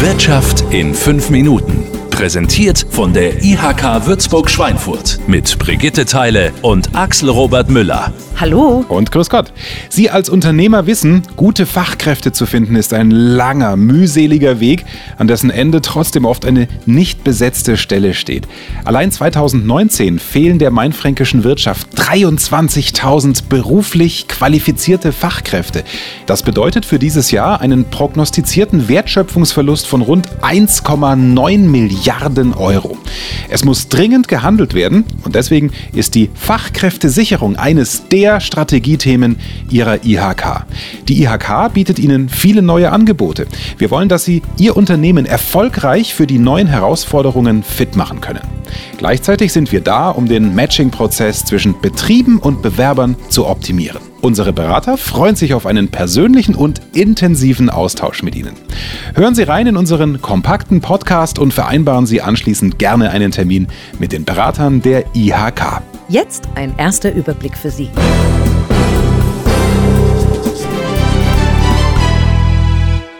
Wirtschaft in fünf Minuten. Präsentiert von der IHK Würzburg-Schweinfurt mit Brigitte Teile und Axel Robert Müller. Hallo. Und grüß Gott. Sie als Unternehmer wissen, gute Fachkräfte zu finden ist ein langer, mühseliger Weg, an dessen Ende trotzdem oft eine nicht besetzte Stelle steht. Allein 2019 fehlen der mainfränkischen Wirtschaft 23.000 beruflich qualifizierte Fachkräfte. Das bedeutet für dieses Jahr einen prognostizierten Wertschöpfungsverlust von rund 1,9 Milliarden Euro. Es muss dringend gehandelt werden und deswegen ist die Fachkräftesicherung eines der Strategiethemen Ihrer IHK. Die IHK bietet Ihnen viele neue Angebote. Wir wollen, dass Sie Ihr Unternehmen erfolgreich für die neuen Herausforderungen fit machen können. Gleichzeitig sind wir da, um den Matching-Prozess zwischen Betrieben und Bewerbern zu optimieren. Unsere Berater freuen sich auf einen persönlichen und intensiven Austausch mit Ihnen. Hören Sie rein in unseren kompakten Podcast und vereinbaren Sie anschließend gerne einen Termin mit den Beratern der IHK. Jetzt ein erster Überblick für Sie.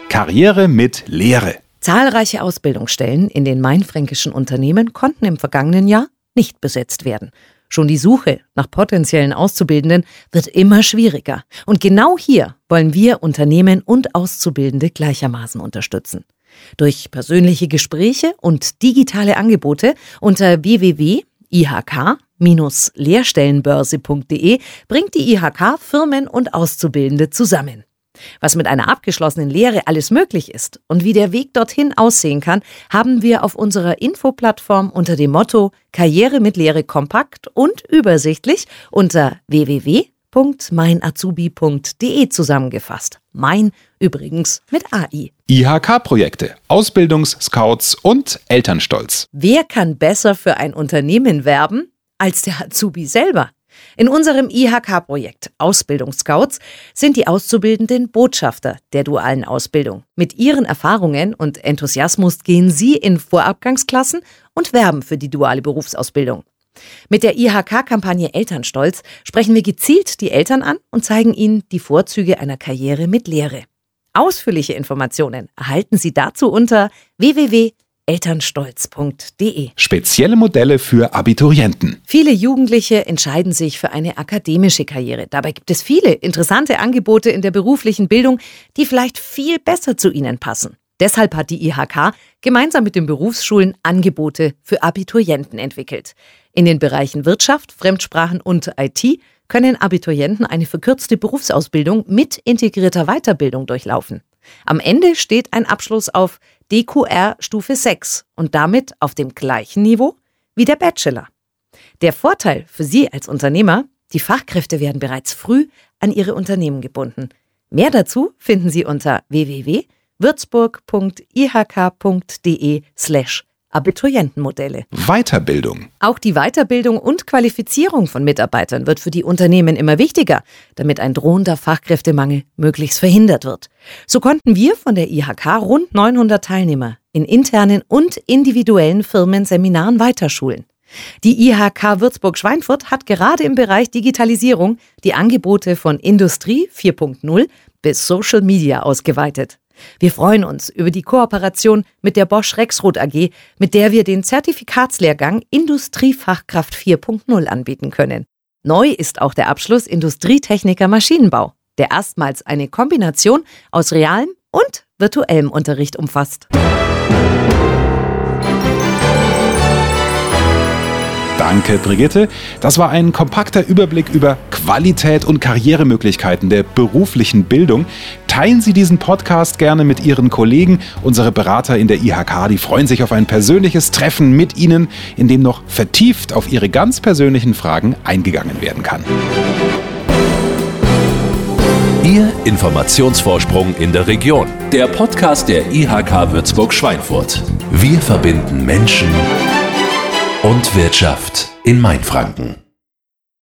Karriere mit Lehre. Zahlreiche Ausbildungsstellen in den mainfränkischen Unternehmen konnten im vergangenen Jahr nicht besetzt werden. Schon die Suche nach potenziellen Auszubildenden wird immer schwieriger. Und genau hier wollen wir Unternehmen und Auszubildende gleichermaßen unterstützen. Durch persönliche Gespräche und digitale Angebote unter www.ihk lehrstellenbörse.de bringt die IHK Firmen und Auszubildende zusammen. Was mit einer abgeschlossenen Lehre alles möglich ist und wie der Weg dorthin aussehen kann, haben wir auf unserer Infoplattform unter dem Motto Karriere mit Lehre kompakt und übersichtlich unter www.meinazubi.de zusammengefasst. Mein übrigens mit AI. IHK-Projekte, Ausbildungsscouts und Elternstolz. Wer kann besser für ein Unternehmen werben als der Azubi selber. In unserem IHK-Projekt Ausbildungsscouts sind die Auszubildenden Botschafter der dualen Ausbildung. Mit ihren Erfahrungen und Enthusiasmus gehen sie in Vorabgangsklassen und werben für die duale Berufsausbildung. Mit der IHK-Kampagne Elternstolz sprechen wir gezielt die Eltern an und zeigen ihnen die Vorzüge einer Karriere mit Lehre. Ausführliche Informationen erhalten Sie dazu unter www elternstolz.de. Spezielle Modelle für Abiturienten. Viele Jugendliche entscheiden sich für eine akademische Karriere. Dabei gibt es viele interessante Angebote in der beruflichen Bildung, die vielleicht viel besser zu ihnen passen. Deshalb hat die IHK gemeinsam mit den Berufsschulen Angebote für Abiturienten entwickelt. In den Bereichen Wirtschaft, Fremdsprachen und IT können Abiturienten eine verkürzte Berufsausbildung mit integrierter Weiterbildung durchlaufen. Am Ende steht ein Abschluss auf DQR Stufe 6 und damit auf dem gleichen Niveau wie der Bachelor. Der Vorteil für Sie als Unternehmer, die Fachkräfte werden bereits früh an Ihre Unternehmen gebunden. Mehr dazu finden Sie unter www.würzburg.ihk.de slash Abiturientenmodelle. Weiterbildung. Auch die Weiterbildung und Qualifizierung von Mitarbeitern wird für die Unternehmen immer wichtiger, damit ein drohender Fachkräftemangel möglichst verhindert wird. So konnten wir von der IHK rund 900 Teilnehmer in internen und individuellen Firmenseminaren weiterschulen. Die IHK Würzburg-Schweinfurt hat gerade im Bereich Digitalisierung die Angebote von Industrie 4.0 bis Social Media ausgeweitet. Wir freuen uns über die Kooperation mit der Bosch Rexroth AG, mit der wir den Zertifikatslehrgang Industriefachkraft 4.0 anbieten können. Neu ist auch der Abschluss Industrietechniker Maschinenbau, der erstmals eine Kombination aus realem und virtuellem Unterricht umfasst. Danke, Brigitte. Das war ein kompakter Überblick über Qualität und Karrieremöglichkeiten der beruflichen Bildung. Teilen Sie diesen Podcast gerne mit Ihren Kollegen. Unsere Berater in der IHK, die freuen sich auf ein persönliches Treffen mit Ihnen, in dem noch vertieft auf Ihre ganz persönlichen Fragen eingegangen werden kann. Ihr Informationsvorsprung in der Region. Der Podcast der IHK Würzburg-Schweinfurt. Wir verbinden Menschen und Wirtschaft in Mainfranken.